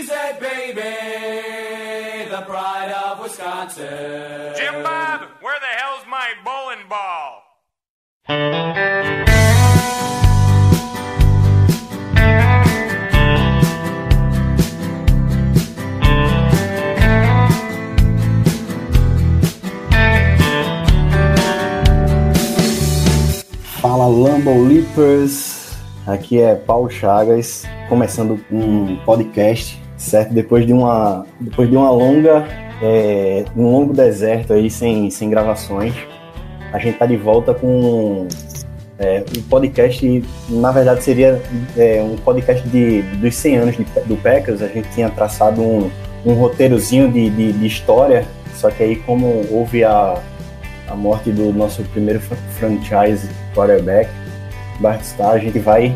Cheesehead baby, the pride of Wisconsin. Jim Bob, where the hell's my bowling ball? Fala Lambo Leapers, aqui é Paulo Chagas, começando um podcast, certo? Depois de uma, depois de uma longa, é, um longo deserto aí sem, sem gravações, a gente tá de volta com é, um podcast, na verdade seria é, um podcast de, dos 100 anos de, do Packers, a gente tinha traçado um, um roteirozinho de, de, de história, só que aí como houve a, a morte do nosso primeiro fran- franchise quarterback, Bart Starr, a gente vai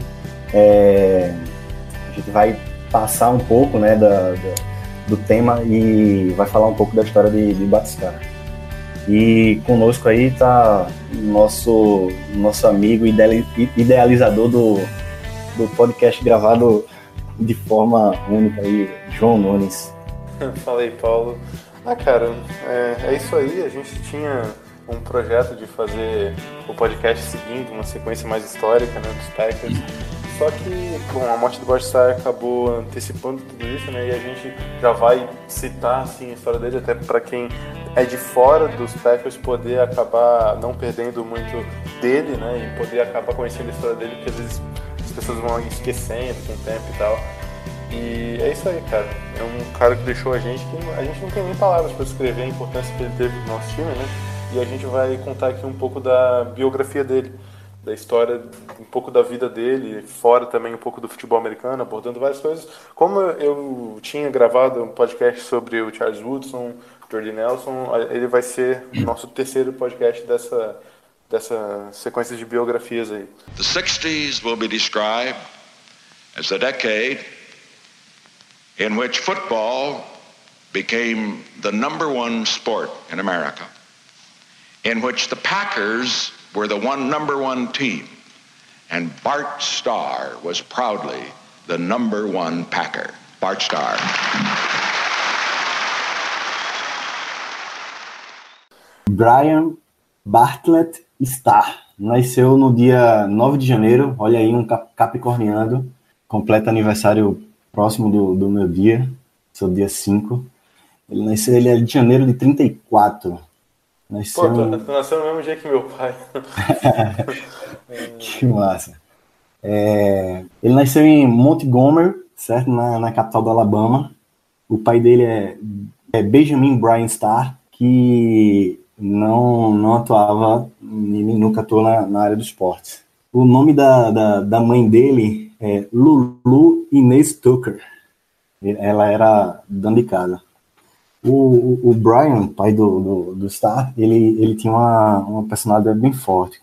é, a gente vai passar um pouco né, da, da- do tema e vai falar um pouco da história de, de. E conosco aí tá nosso nosso amigo ideali- idealizador do, do podcast gravado de forma única aí, João Nunes. Fala aí, Paulo. Ah, cara, é, é isso aí. A gente tinha um projeto de fazer o podcast seguindo uma sequência mais histórica né, dos Packers. Só que, bom, a morte do Bart Starr acabou antecipando tudo isso, né? E a gente já vai citar assim, a história dele, até para quem é de fora dos Packers poder acabar não perdendo muito dele, né? E poder acabar conhecendo a história dele, porque às vezes as pessoas vão esquecendo com o tempo e tal. E é isso aí, cara. É um cara que deixou a gente que a gente não tem nem palavras para escrever a importância que ele teve no nosso time, né? E a gente vai contar aqui um pouco da biografia dele, da história, um pouco da vida dele, fora também um pouco do futebol americano, abordando várias coisas. Como eu tinha gravado um podcast sobre o Charles Woodson, Jordy Nelson, ele vai ser o nosso terceiro podcast dessa, dessa sequência de biografias aí. The 60s will be described as the decade in which football became the number one sport in America, in which the Packers were the one number one team, and Bart Starr was proudly the number one Packer. Bart Starr. Brian Bartlett Starr. Nasceu no dia 9 de janeiro, olha aí, um cap- capricorniano, completa aniversário próximo do, do meu dia, sou dia 5. Ele nasceu, ele é de janeiro de 34. Nasceu, Pô, tu, nasceu no mesmo dia que meu pai. que massa. É, ele nasceu em Montgomery, certo, na, na capital do Alabama. O pai dele é, é Benjamin Brian Starr, que não, não atuava, nem nunca atuou na, na área do esporte. O nome da, da, da mãe dele é Lulu Inês Tucker. Ela era dona de casa. O, o, Brian, pai do, do, do Starr, ele, ele tinha uma, uma personalidade bem forte.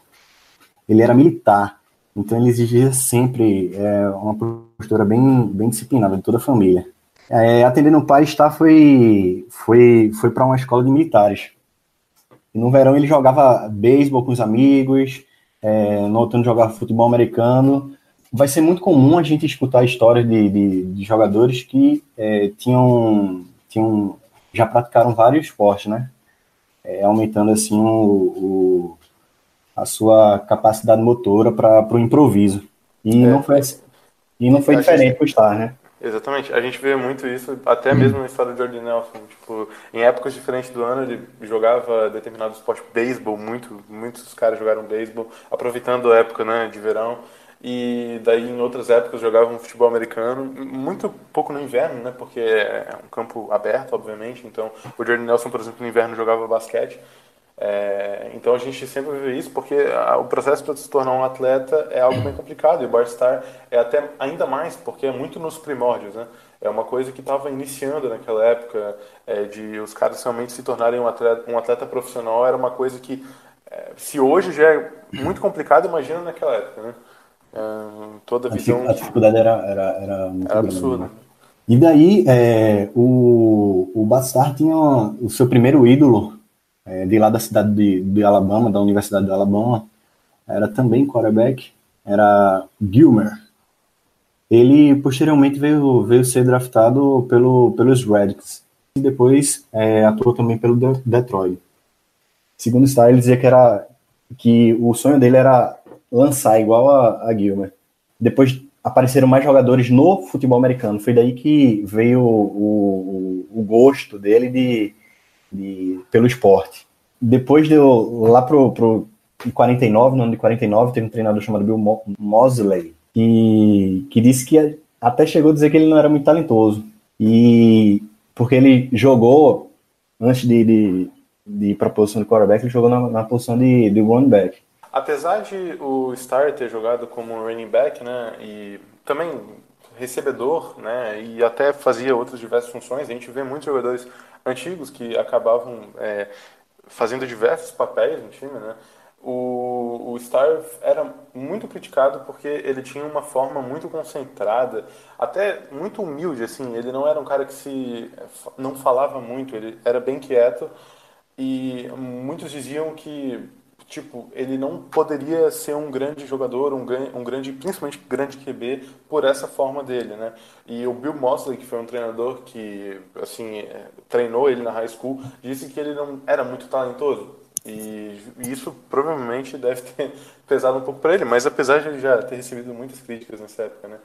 Ele era militar, então ele exigia sempre é, uma postura bem, bem disciplinada de toda a família. É, atendendo o pai, Starr foi, foi, foi para uma escola de militares. E no verão ele jogava beisebol com os amigos, é, no outono jogava futebol americano. Vai ser muito comum a gente escutar histórias de, de, de jogadores que é, tinham, tinham já praticaram vários esportes, né? É, aumentando assim o, o, a sua capacidade motora para o improviso. E É. não foi, assim- e não foi A diferente gente- para o Star, né? Exatamente. A gente vê muito isso, até mesmo na história do Jordy Nelson. Tipo, em épocas diferentes do ano, ele jogava determinado esporte, beisebol, muito, muitos caras jogaram beisebol, aproveitando a época né, de verão. E daí em outras épocas jogavam futebol americano, muito pouco no inverno, né? Porque é um campo aberto, obviamente. Então, o Jordan Nelson, por exemplo, no inverno jogava basquete. É, então a gente sempre vê isso porque a, o processo para se tornar um atleta é algo bem complicado e o Barstar é até ainda mais porque é muito nos primórdios, né? É uma coisa que estava iniciando naquela época é, de os caras realmente se tornarem um atleta, um atleta profissional era uma coisa que é, se hoje já é muito complicado, imagina naquela época, né? Toda a visão A dificuldade era, era, era muito era grande, absurda. né? E daí, é, o, o Bastar tinha o seu primeiro ídolo é, de lá da cidade de, de Alabama, da Universidade de Alabama, era também quarterback, era Gilmer. Ele posteriormente veio, veio ser draftado pelo, pelos Redskins e depois é, atuou também pelo De- Detroit. Segundo ele dizia que, era, que o sonho dele era lançar igual a, a Gilmer. Depois apareceram mais jogadores no futebol americano. Foi daí que veio o, o, o gosto dele de, de, pelo esporte. Depois deu lá pro, pro em 49, no ano de 49, teve um treinador chamado Bill Mo- Mosley, que, que disse que até chegou a dizer que ele não era muito talentoso. E porque ele jogou, antes de, de, de ir para a posição de quarterback, ele jogou na, na posição de, de running back. Apesar de o Star ter jogado como running back, né, e também recebedor, né, e até fazia outras diversas funções, a gente vê muitos jogadores antigos que acabavam é, fazendo diversos papéis no time, né. O, o Star era muito criticado porque ele tinha uma forma muito concentrada, até muito humilde, assim. Ele não era um cara que se não falava muito, ele era bem quieto e muitos diziam que tipo ele não poderia ser um grande jogador, um, um grande, principalmente grande QB por essa forma dele, né? E o Bill Mosley, que foi um treinador que assim é, treinou ele na high school, disse que ele não era muito talentoso. E isso provavelmente deve ter pesado um pouco para ele, mas apesar de ele já ter recebido muitas críticas nessa época, né?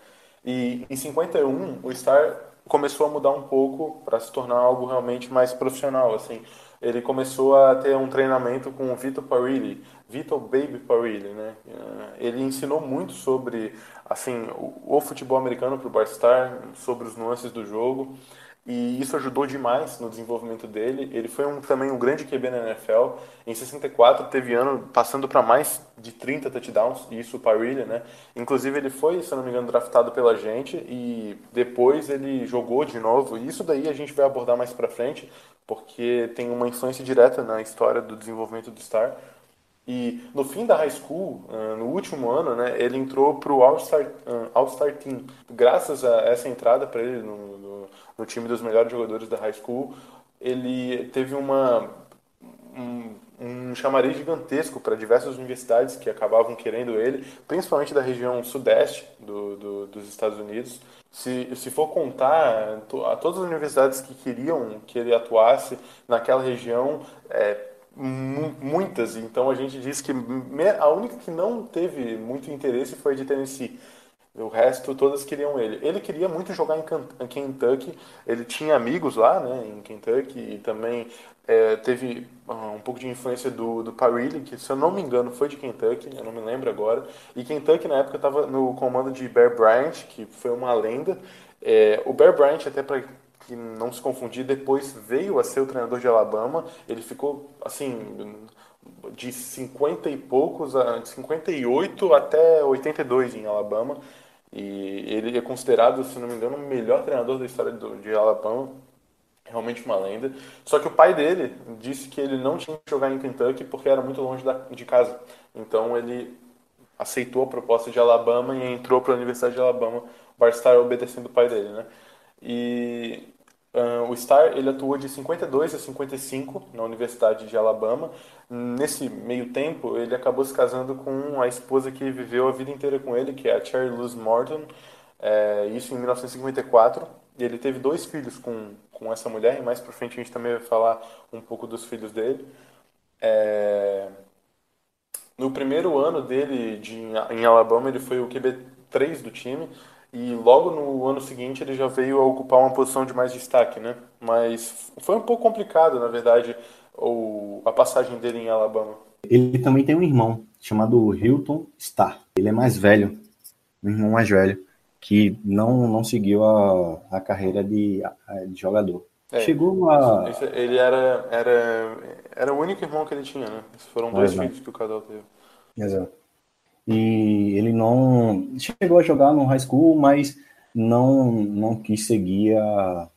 E em 51, o Star começou a mudar um pouco para se tornar algo realmente mais profissional, assim. Ele começou a ter um treinamento com o Vitor Parilli, Vitor Baby Parilli, né? Eh, Ele ensinou muito sobre, assim, o, o futebol americano para o Barstar, sobre os nuances do jogo. E isso ajudou demais no desenvolvimento dele. Ele foi um, também um grande QB na NFL. Em 64 teve ano passando para mais de 30 touchdowns, e isso o Parilli, né? Inclusive ele foi, se não me engano, draftado pela gente e depois ele jogou de novo. E isso daí a gente vai abordar mais para frente, porque tem uma influência direta na história do desenvolvimento do Star. E no fim da high school, ah, no último ano, né, ele entrou para o All-Star ah, All-Star Team. Graças a essa entrada para ele no, no, no time dos melhores jogadores da high school, ele teve uma um, um chamariz gigantesco para diversas universidades que acabavam querendo ele, principalmente da região sudeste do, do, dos Estados Unidos. Se, se for contar a todas as universidades que queriam que ele atuasse naquela região, é, muitas. Então a gente diz que a única que não teve muito interesse foi a de Tennessee. O resto, todas queriam ele. Ele queria muito jogar em Kentucky. Ele tinha amigos lá, né, em Kentucky. E também é, teve ah, um pouco de influência do, do Parilli, que, se eu não me engano, foi de Kentucky. Eu não me lembro agora. E Kentucky, na época, estava no comando de Bear Bryant, que foi uma lenda. É, o Bear Bryant, até para que não se confundir, depois veio a ser o treinador de Alabama. Ele ficou, assim, de 50 e poucos, de 58 até 82 em Alabama. E ele é considerado, se não me engano, o melhor treinador da história do, de Alabama. Realmente uma lenda. Só que o pai dele disse que ele não tinha que jogar em Kentucky porque era muito longe da, de casa. Então ele aceitou a proposta de Alabama e entrou para a Universidade de Alabama, Barstar obedecendo o pai dele, né? E ah, o Star ele atuou de 52 a 55 na Universidade de Alabama. Nesse meio tempo, ele acabou se casando com a esposa que viveu a vida inteira com ele, que é a Cherry Luz Morton. É, isso em 1954. E ele teve dois filhos com, com essa mulher, e mais pra frente a gente também vai falar um pouco dos filhos dele. É, no primeiro ano dele de, em Alabama, ele foi o QB3 do time. E logo no ano seguinte ele já veio a ocupar uma posição de mais destaque, né? Mas foi um pouco complicado, na verdade, o, a passagem dele em Alabama. Ele também tem um irmão chamado Hilton Starr. Ele é mais velho, um irmão mais velho, que não, não seguiu a, a carreira de, a- de jogador. É, Chegou a. Ele era, era, era o único irmão que ele tinha, né? Esses foram dois Exato. filhos que o casal teve. Exato. E ele não chegou a jogar no high school, mas não, não quis seguir a.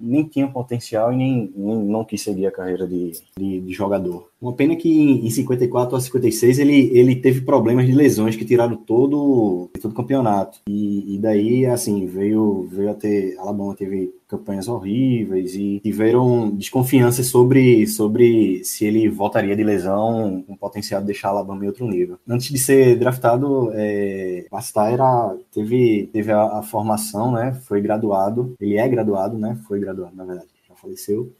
Nem tinha potencial e nem, nem não quis seguir a carreira de, de, de jogador. Uma pena que em em 54 a 56 ele, ele teve problemas de lesões que tiraram todo, todo o campeonato. E, e daí, assim, veio, veio a ter. Alabama teve campanhas horríveis e tiveram desconfiança sobre, sobre se ele voltaria de lesão com potencial de deixar Alabama em outro nível. Antes de ser draftado, é, Bastar era, teve, teve a, a formação, né? Foi graduado, ele é graduado, né? Foi graduado, na verdade, já faleceu,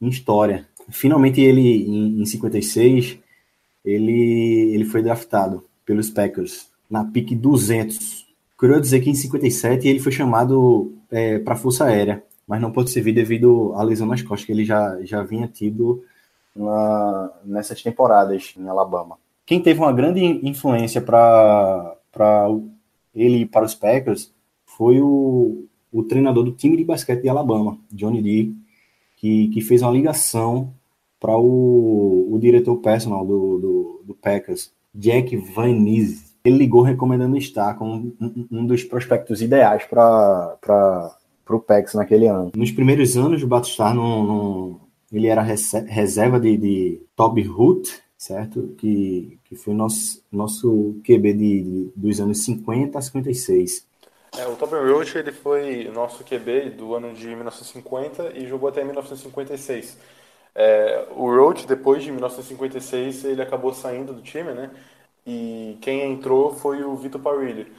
em História. Finalmente ele, em, em 56, ele, ele foi draftado pelos Packers na pick 200. Curioso dizer que em 57 ele foi chamado é, para a Força Aérea, mas não pôde servir devido à lesão nas costas que ele já, já vinha tido na- nessas temporadas em Alabama. Quem teve uma grande influência para ele ir para os Packers foi o, o treinador do time de basquete de Alabama, Johnny D, que, que fez uma ligação para o, o diretor personal do, do, do Packers, Jack Van Ness. Ele ligou recomendando estar como um, dos prospectos ideais para o Packers naquele ano. Nos primeiros anos, o Batistar não, não- ele era rese- reserva de, de Toby Hood, certo? Que, que foi nosso, nosso QB de, de- dos anos 50 a 56. É, o Tobin Roach ele foi nosso QB do ano de 1950 e jogou até 1956. É, o Roach, depois de 1956, ele acabou saindo do time, né? E quem entrou foi o Vitor Parilli.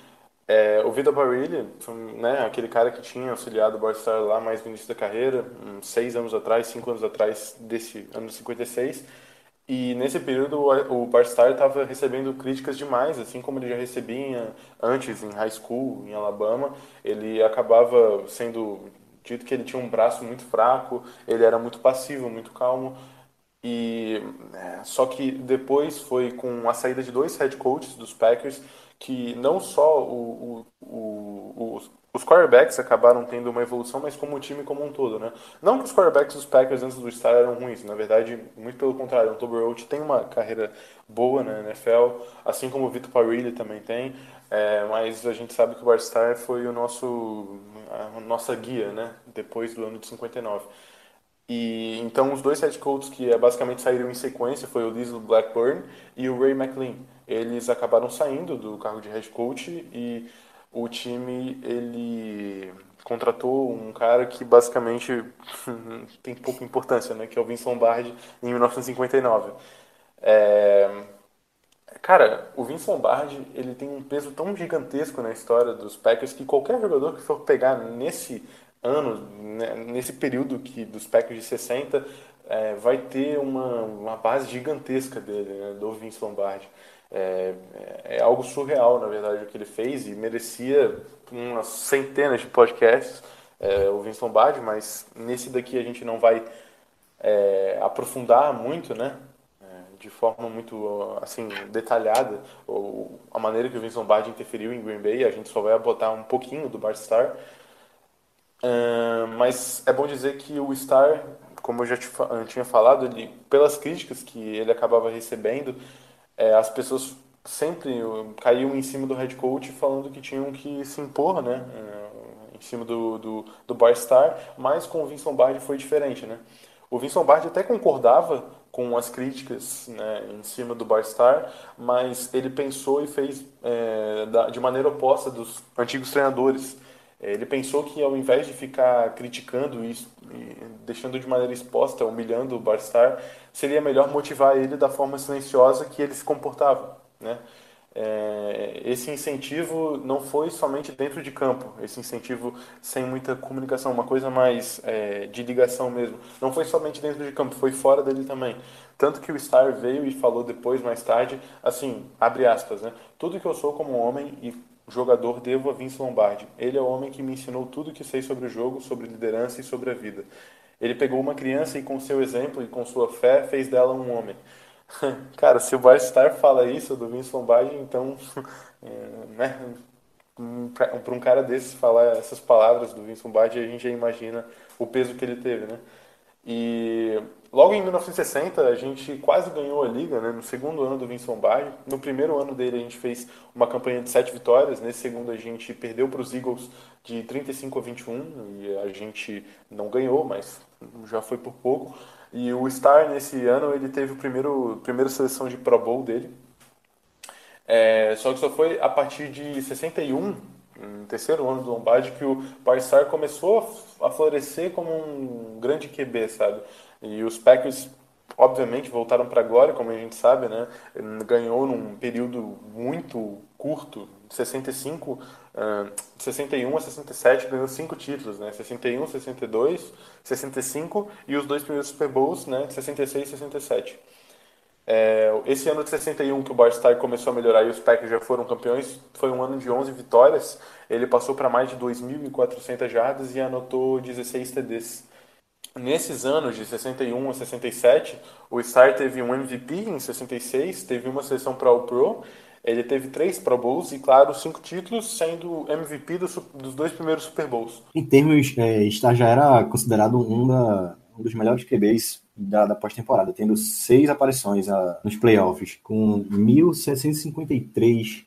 É, o Vitor Parilli, né, aquele cara que tinha auxiliado o Barstar lá mais no início da carreira, uns seis anos atrás, cinco anos atrás desse ano de 56. E nesse período o Barstar estava recebendo críticas demais, assim como ele já recebia antes em high school, em Alabama. Ele acabava sendo dito que ele tinha um braço muito fraco, ele era muito passivo, muito calmo. E é, só que depois foi com a saída de dois head coaches dos Packers que não só o, o, o, os, os quarterbacks acabaram tendo uma evolução, mas como o time como um todo, né? Não que os quarterbacks dos Packers antes do Star eram ruins, na verdade, muito pelo contrário. O Toby Roach tem uma carreira boa na NFL, assim como o Vitor Parilli também tem, é, mas a gente sabe que o Barstar foi o nosso a nossa guia, né? Depois do ano de 59. E então os dois head coaches que eh, basicamente saíram em sequência foi o Diesel Blackburn e o Ray McLean. Eles acabaram saindo do cargo de head coach e o time ele contratou um cara que basicamente tem pouca importância, né, que é o Vince Lombardi em 1959. É, Cara, o Vince Lombardi, ele tem um peso tão gigantesco na história dos Packers que qualquer jogador que for pegar nesse ano, né, nesse período que dos Packers de 60, é, vai ter uma, uma base gigantesca dele, né, do Vince Lombardi. É, é algo surreal, na verdade, o que ele fez e merecia umas centenas de podcasts, é, o Vince Lombardi, mas nesse daqui a gente não vai é, aprofundar muito, né? de forma muito assim detalhada a maneira que o Vince Lombardi interferiu em Green Bay a gente só vai botar um pouquinho do Bart Starr uh, mas é bom dizer que o Starr como eu já te, eu tinha falado ele pelas críticas que ele acabava recebendo é, as pessoas sempre caíam em cima do head coach falando que tinham que se impor né em cima do, do, do Bart Starr mas com o Vince Lombardi foi diferente né o Vince Lombardi até concordava com as críticas né, em cima do Barstar, mas ele pensou e fez é, de maneira oposta dos antigos treinadores. Ele pensou que ao invés de ficar criticando e, e deixando de maneira exposta, humilhando o Barstar, seria melhor motivar ele da forma silenciosa que ele se comportava. Né? É, esse incentivo não foi somente dentro de campo, esse incentivo sem muita comunicação, uma coisa mais é, de ligação mesmo. Não foi somente dentro de campo, foi fora dele também. Tanto que o Star veio e falou depois, mais tarde, assim, abre aspas, né? Tudo que eu sou como homem e jogador devo a Vince Lombardi. Ele é o homem que me ensinou tudo que sei sobre o jogo, sobre liderança e sobre a vida. Ele pegou uma criança e com seu exemplo e com sua fé fez dela um homem. Cara, se o Barstar fala isso do Vince Lombardi, então, é, né? para um cara desses falar essas palavras do Vince Lombardi, a gente já imagina o peso que ele teve, né? E logo em 1960 a gente quase ganhou a liga, né? No segundo ano do Vince Lombardi. No primeiro ano dele a gente fez uma campanha de sete vitórias. Nesse segundo a gente perdeu para os Eagles de 35 a 21 e a gente não ganhou, mas já foi por pouco. E o Star nesse ano ele teve o primeiro primeira seleção de Pro Bowl dele. É, só que só foi a partir de 61 no terceiro ano do Lombardi que o Barsar começou a florescer como um grande QB, sabe? E os Packers, obviamente, voltaram para a glória, como a gente sabe, né? Ganhou num período muito curto, 65, uh, 61 a 67, ganhou cinco títulos, né? 61, 62, 65 e os dois primeiros Super Bowls, né? 66 e 67. É, esse ano de 61 que o Barstar começou a melhorar e os Packers já foram campeões, foi um ano de 11 vitórias. Ele passou para mais de 2.400 jardas e anotou 16 TDs. Nesses anos de 61 a 67, o Star teve um MVP em 66, teve uma seleção para o Pro, ele teve três Pro Bowls e, claro, cinco títulos, sendo MVP dos, dos dois primeiros Super Bowls. Em termos, é, Star já era considerado um, da, um dos melhores QBs da, da pós-temporada, tendo seis aparições a, ah, nos playoffs, com 1.753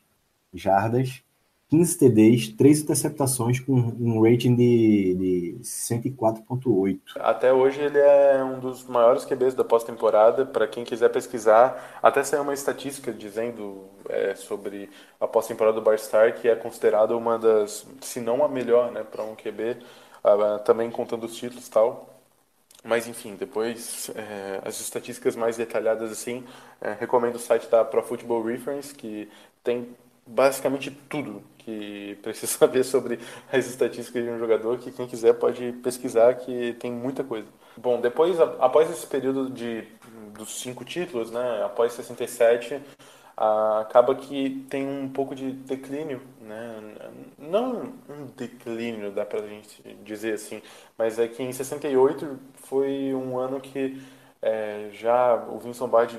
jardas, 15 TDs, 3 interceptações com um rating de, de 104.8. Até hoje ele é um dos maiores QBs da pós-temporada. Para quem quiser pesquisar, até saiu uma estatística dizendo é, sobre a pós-temporada do Barstar, que é considerada uma das, se não a melhor, né, para um QB, uh, também contando os títulos e tal. Mas enfim, depois é, as estatísticas mais detalhadas assim, é, recomendo o site da Pro Football Reference, que tem basicamente tudo que precisa saber sobre as estatísticas de um jogador, que quem quiser pode pesquisar, que tem muita coisa. Bom, depois, após esse período de, dos cinco títulos, né, após 67, acaba que tem um pouco de declínio, né? não um declínio, dá pra gente dizer assim, mas é que em 68 foi um ano que é, já o Vince Lombardi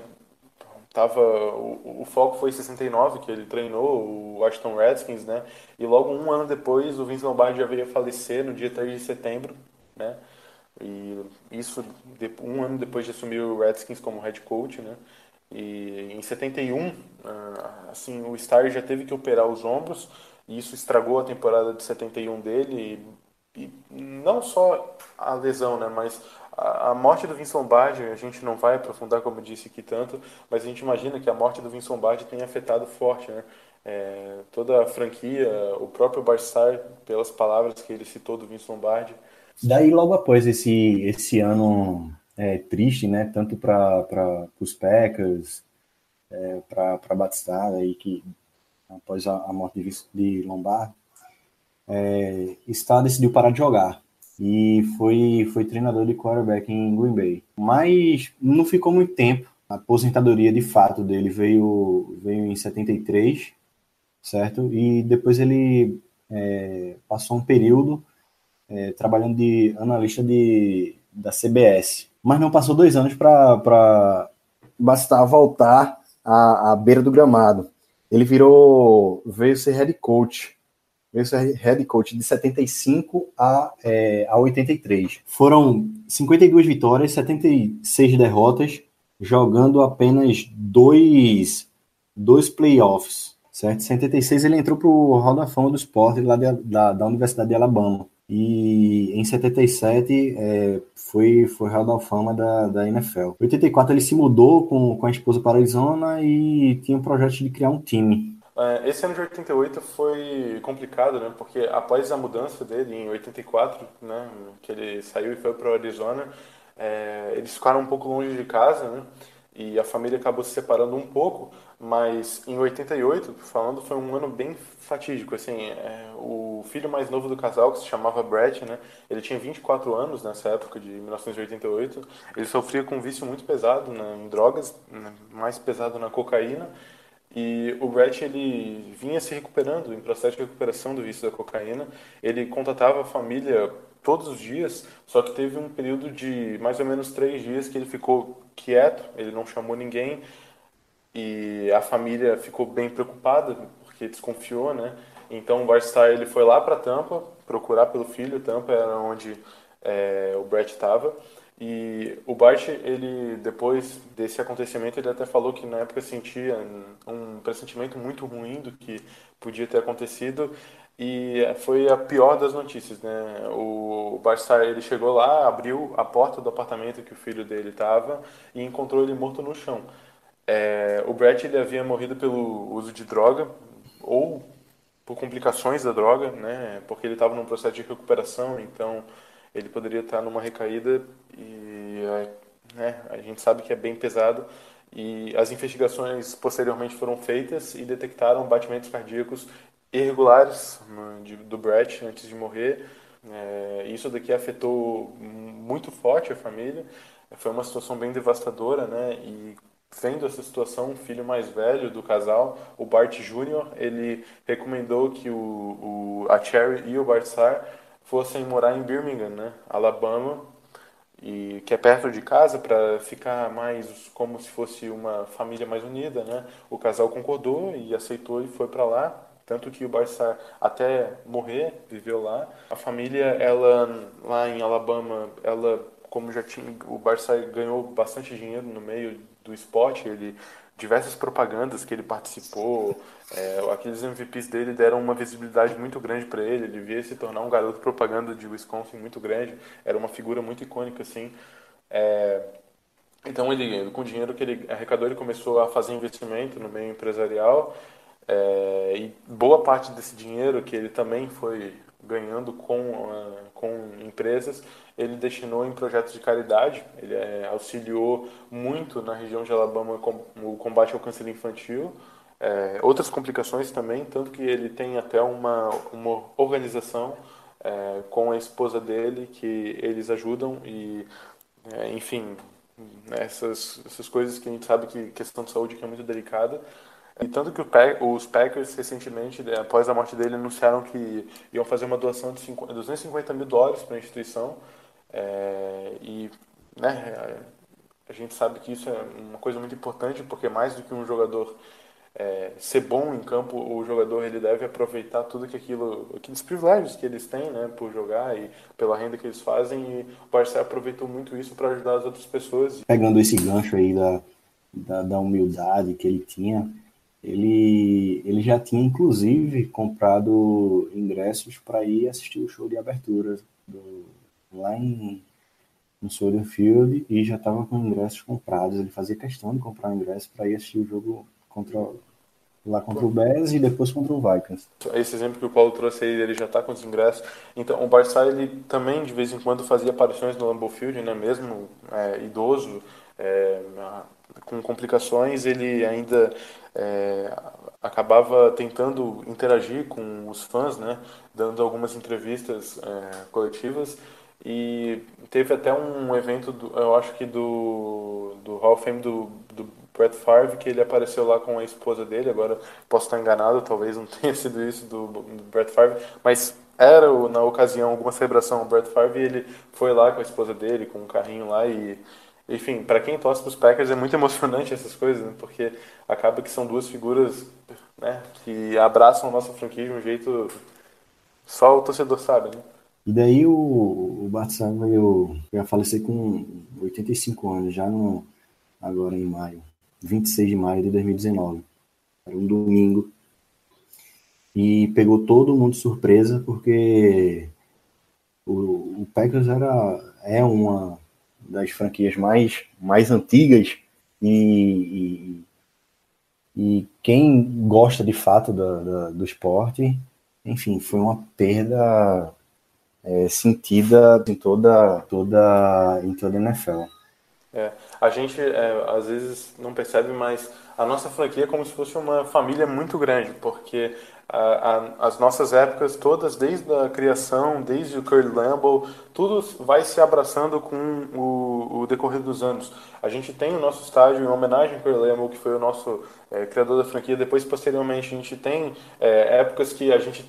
tava o, o, foco foi 69 que ele treinou o Washington Redskins, né? E logo um ano depois o Vince Lombardi já veio a falecer no dia 3 de setembro, né? E isso um ano depois de assumir o Redskins como head coach, né? E em 71, ah, assim, o Star já teve que operar os ombros, e isso estragou a temporada de 71 dele, e, e não só a lesão, né, mas a, a, morte do Vince Lombardi, a gente não vai aprofundar, como eu disse aqui tanto, mas a gente imagina que a morte do Vince Lombardi tenha afetado forte, né, é, toda a franquia, o próprio Barstar, pelas palavras que ele citou do Vince Lombardi. Daí, logo após esse, esse ano é, triste, né? Tanto para os Packers, é, para Batista, aí que após a, a morte de, de Lombardi, é, Star decidiu parar de jogar e foi, foi treinador de quarterback em Green Bay. Mas não ficou muito tempo. A aposentadoria de fato dele veio, veio em 73, certo? E depois ele é, passou um período é, trabalhando de analista de, da CBS mas não passou dois anos para bastar voltar à, à beira do gramado. Ele virou, veio ser head coach, veio ser head coach de 75 a, é, a 83. Foram 52 vitórias, 76 derrotas, jogando apenas dois, dois playoffs. Certo? Em 76 ele entrou para o Hall da Fama do Esporte lá de, da, da Universidade de Alabama. E em 77 é, foi, foi Hall da Fama da, da NFL. Em 84 ele se mudou com, com a esposa para Arizona e tinha um projeto de criar um time. É, esse ano de 88 foi complicado, né? Porque após a mudança dele em 84, né? Que ele saiu e foi para Arizona, é, eles ficaram um pouco longe de casa, né? e a família acabou se separando um pouco, mas em 88, falando, foi um ano bem fatídico, assim, é, o filho mais novo do casal, que se chamava Brett, né, ele tinha 24 anos nessa época de 1988, ele sofria com um vício muito pesado né, em drogas, né, mais pesado na cocaína, e o Brett ele vinha se recuperando, em processo de recuperação do vício da cocaína, ele contatava a família todos os dias, só que teve um período de mais ou menos três dias que ele ficou quieto, ele não chamou ninguém e a família ficou bem preocupada porque desconfiou, né? Então o Bart Starr ele foi lá para Tampa procurar pelo filho. Tampa era onde é, o Brett estava. E o Bart, ele depois desse acontecimento, ele até falou que na época sentia um pressentimento muito ruim do que podia ter acontecido e foi a pior das notícias, né? O Bart ele chegou lá, abriu a porta do apartamento que o filho dele estava e encontrou ele morto no chão. É, o Brett ele havia morrido pelo uso de droga ou por complicações da droga, né? Porque ele estava num processo de recuperação, então ele poderia estar numa recaída e né, a gente sabe que é bem pesado. E as investigações posteriormente foram feitas e detectaram batimentos cardíacos irregulares do Brett antes de morrer. É, isso daqui afetou muito forte a família. Foi uma situação bem devastadora, né? E vendo essa situação, o filho mais velho do casal, o Bart Jr., ele recomendou que o, o a Cherry e o Bart Starr fossem morar em Birmingham, né, Alabama, e que é perto de casa para ficar mais como se fosse uma família mais unida, né? O casal concordou e aceitou e foi para lá, tanto que o Barça até morrer viveu lá. A família, ela lá em Alabama, ela como já tinha o Barça ganhou bastante dinheiro no meio do esporte, ele diversas propagandas que ele participou, é, aqueles MVPs dele deram uma visibilidade muito grande para ele, ele devia se tornar um garoto propaganda de Wisconsin muito grande, era uma figura muito icônica assim. É, então ele, com o dinheiro que ele arrecadou, ele começou a fazer investimento no meio empresarial é, e boa parte desse dinheiro que ele também foi ganhando com, uh, com empresas, ele destinou em projetos de caridade, ele é, auxiliou muito na região de Alabama com o combate ao câncer infantil, é, outras complicações também, tanto que ele tem até uma, uma organização é, com a esposa dele que eles ajudam e, é, enfim, essas, essas coisas que a gente sabe que questão de saúde que é muito delicada, e tanto que os Packers, recentemente, após a morte dele, anunciaram que iam fazer uma doação de 250 mil dólares para a instituição. É, e né, a gente sabe que isso é uma coisa muito importante, porque mais do que um jogador é, ser bom em campo, o jogador ele deve aproveitar tudo que aquilo, aqueles privilégios que eles têm, né, por jogar e pela renda que eles fazem. E o Barça aproveitou muito isso para ajudar as outras pessoas. Pegando esse gancho aí da, da, da humildade que ele tinha, ele, ele já tinha inclusive comprado ingressos para ir assistir o show de abertura do, lá em no Soldier Field e já estava com ingressos comprados. Ele fazia questão de comprar ingressos para ir assistir o jogo contra lá contra o Bears e depois contra o Vikings. Esse exemplo que o Paulo trouxe aí, ele já está com os ingressos. Então, o Barça ele também de vez em quando fazia aparições no Lambeau Field, né? Mesmo é, idoso, é, com complicações, ele ainda é, acabava tentando interagir com os fãs, né, dando algumas entrevistas é, coletivas. E teve até um evento, do, eu acho que do, do Hall of Fame do, do Brett Favre, que ele apareceu lá com a esposa dele, agora posso estar enganado, talvez não tenha sido isso do, do Brett Favre, mas era na ocasião alguma celebração, o Brett Favre ele foi lá com a esposa dele, com um carrinho lá e enfim, para quem torce para os Packers é muito emocionante essas coisas, né? porque acaba que são duas figuras né, que abraçam a nossa franquia de um jeito só o torcedor sabe, né? E daí o, o Bart veio, a falecer com 85 anos, já no, agora em maio, 26 de maio de 2019. Era um domingo. E pegou todo mundo de surpresa, porque o, o Packers era, é uma das franquias mais, mais antigas e, e, e quem gosta de fato do esporte, enfim, foi uma perda é, sentida em toda, toda, em toda a NFL. É, a gente é, às vezes não percebe, mas a nossa franquia é como se fosse uma família muito grande, porque a, a, as nossas épocas todas, desde a criação, desde o Curly Lambeau, tudo vai se abraçando com o, o, decorrer dos anos. A gente tem o nosso estádio em homenagem ao Curly Lambeau, que foi o nosso é, criador da franquia. Depois, posteriormente, a gente tem é, épocas que a gente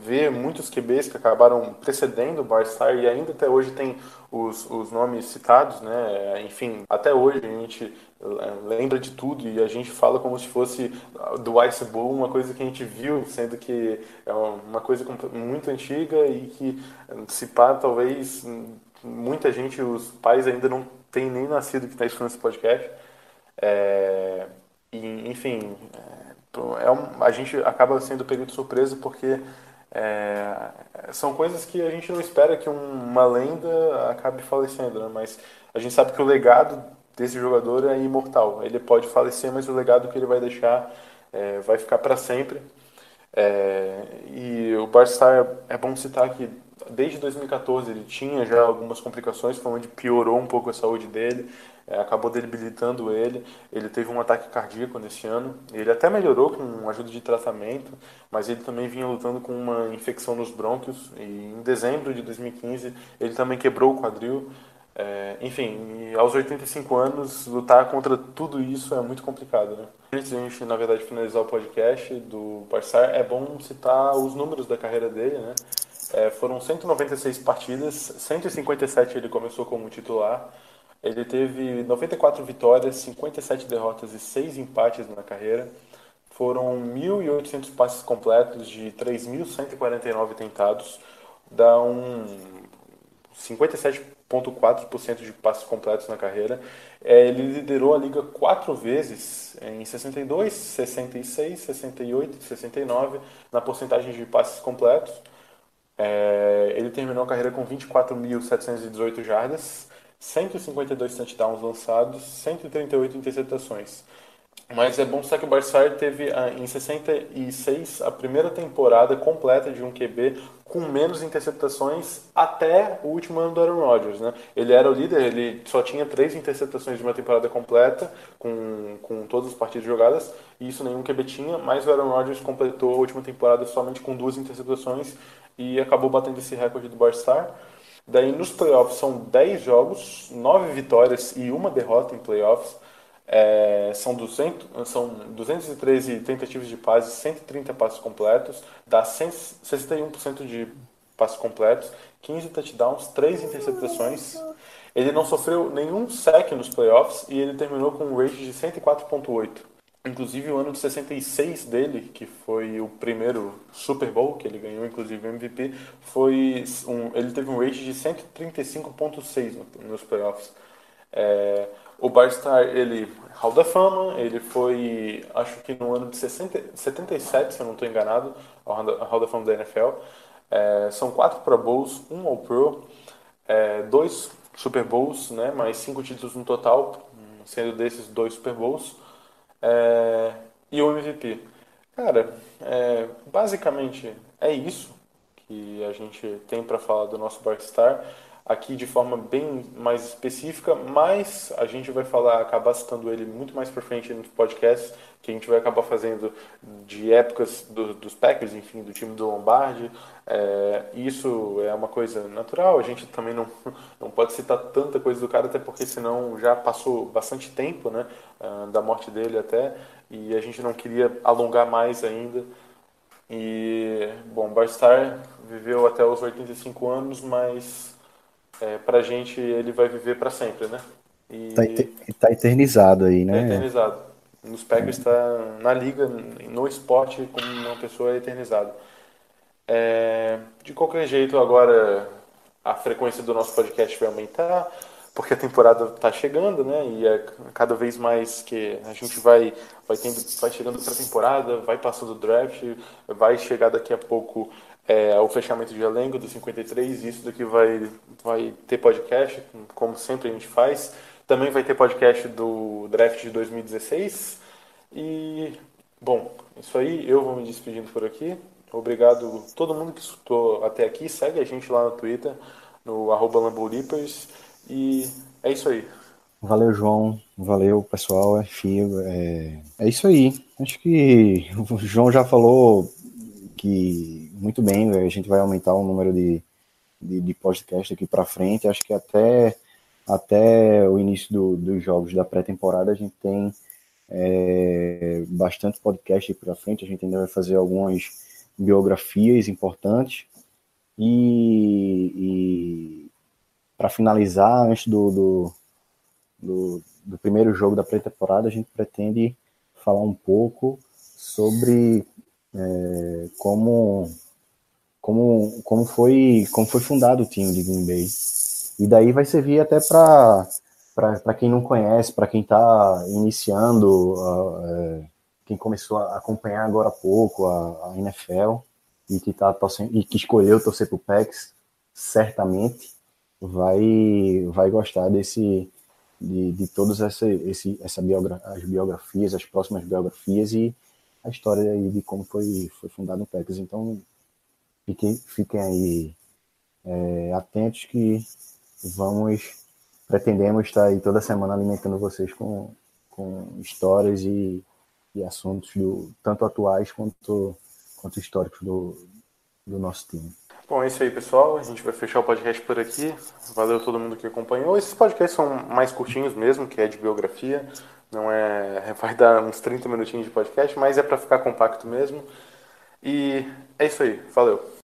ver muitos QBs que acabaram precedendo o Barstar e ainda até hoje tem os, os nomes citados, né? Enfim, até hoje a gente lembra de tudo e a gente fala como se fosse do Ice Bowl uma coisa que a gente viu, sendo que é uma coisa muito antiga e que se pá, talvez muita gente, os pais ainda não tem nem nascido que está escutando esse podcast. É, e, enfim, é um, a gente acaba sendo pego de surpresa porque é, são coisas que a gente não espera que uma lenda acabe falecendo, né? mas a gente sabe que o legado desse jogador é imortal. Ele pode falecer, mas o legado que ele vai deixar é, vai ficar para sempre. É, e o Barstar é bom citar que desde 2014 ele tinha já algumas complicações, foi onde piorou um pouco a saúde dele, é, acabou debilitando ele. Ele teve um ataque cardíaco nesse ano. Ele até melhorou com ajuda de tratamento, mas ele também vinha lutando com uma infecção nos brônquios. E em dezembro de 2015 ele também quebrou o quadril. É, enfim, aos 85 anos, lutar contra tudo isso é muito complicado, né? Antes de a gente, na verdade, finalizar o podcast do Barçar, é bom citar os números da carreira dele, né? É, foram 196 partidas, 157 ele começou como titular. Ele teve 94 vitórias, 57 derrotas e 6 empates na carreira. Foram 1.800 passes completos de 3.149 tentados. Dá um 57,4% de passes completos na carreira. É, ele liderou a liga quatro vezes, em 62, 66, 68 e 69, na porcentagem de passes completos. É, ele terminou a carreira com 24.718 jardas, 152 touchdowns lançados, 138 interceptações. Mas é bom saber que o Barsar teve ah, em 66 a primeira temporada completa de um QB com menos interceptações até o último ano do Aaron Rodgers. Né? Ele era o líder, ele só tinha três interceptações de uma temporada completa, com, com todas as partidas jogadas, e isso nenhum QB tinha, mas o Aaron Rodgers completou a última temporada somente com duas interceptações e acabou batendo esse recorde do Barstar. Daí nos playoffs são 10 jogos, 9 vitórias e uma derrota em playoffs. É, são, 200, são 213 tentativas de passe, 130 passos completos, dá 61% de passos completos, 15 touchdowns, 3 interceptações. Ele não sofreu nenhum sec nos playoffs e ele terminou com um rate de 104.8. Inclusive o ano de 66 dele, que foi o primeiro Super Bowl que ele ganhou, inclusive MVP, foi um, ele teve um rate de 135.6 nos playoffs. É, o Barstar, ele Hall da Fama, ele foi, acho que no ano de 60, 77, se eu não estou enganado, ao Hall da Fama da NFL. É, são quatro Pro Bowls, um All Pro, é, dois Super Bowls, né, mais cinco títulos no total, sendo desses dois Super Bowls é, e o MVP. Cara, é, basicamente é isso que a gente tem para falar do nosso Barkstar aqui de forma bem mais específica, mas a gente vai falar, acabar citando ele muito mais para frente no podcast, que a gente vai acabar fazendo de épocas do, dos Packers, enfim, do time do Lombardi. É, isso é uma coisa natural, a gente também não, não pode citar tanta coisa do cara, até porque senão já passou bastante tempo, né, ah, da morte dele até, e a gente não queria alongar mais ainda. E, bom, Barstar viveu até os 85 anos, mas é, pra gente ele vai viver para sempre, né? E tá, tá, eternizado aí, né? Tá eternizado. Nos Packers está na liga, no esporte, como uma pessoa eternizada. É, de qualquer jeito, agora a frequência do nosso podcast vai aumentar, porque a temporada está chegando, né? E é cada vez mais que a gente vai, vai, tendo, vai chegando para a temporada, vai passando o draft, vai chegar daqui a pouco é, o fechamento de elenco do 53, isso daqui vai, vai ter podcast, como sempre a gente faz. Também vai ter podcast do draft de 2016. E, bom, isso aí, eu vou me despedindo por aqui. Obrigado a todo mundo que escutou até aqui. Segue a gente lá no Twitter, no arroba E é isso aí. Valeu, João. Valeu, pessoal. Enfim, é, é isso aí. Acho que o João já falou que muito bem, a gente vai aumentar o número de, de, de podcast aqui para frente. Acho que até, até o início do, dos jogos da pré-temporada a gente tem é, bastante podcast para frente. A gente ainda vai fazer algumas biografias importantes. E, e para finalizar, antes do, do, do, do primeiro jogo da pré-temporada, a gente pretende falar um pouco sobre é, como, como, como, foi, como foi fundado o time de Green Bay. E daí vai servir até para quem não conhece, para quem está iniciando, uh, quem começou a acompanhar agora há pouco a, a NFL e que, tá torcendo, e que escolheu torcer para o PEX, certamente vai, vai gostar desse, de, de todas essa, esse, essa biogra as biografias, as próximas biografias e a história de como foi, foi fundado o PECS. Então, fiquem, fiquem aí é, atentos que vamos, pretendemos estar aí toda semana alimentando vocês com, com histórias e, e assuntos do, tanto atuais quanto, quanto históricos do, do nosso time. Bom, é isso aí, pessoal. A gente vai fechar o podcast por aqui. Valeu todo mundo que acompanhou. Esses podcasts são mais curtinhos mesmo, que é de biografia. Não é. Vai dar uns 30 minutinhos de podcast, mas é para ficar compacto mesmo. E é isso aí. Valeu.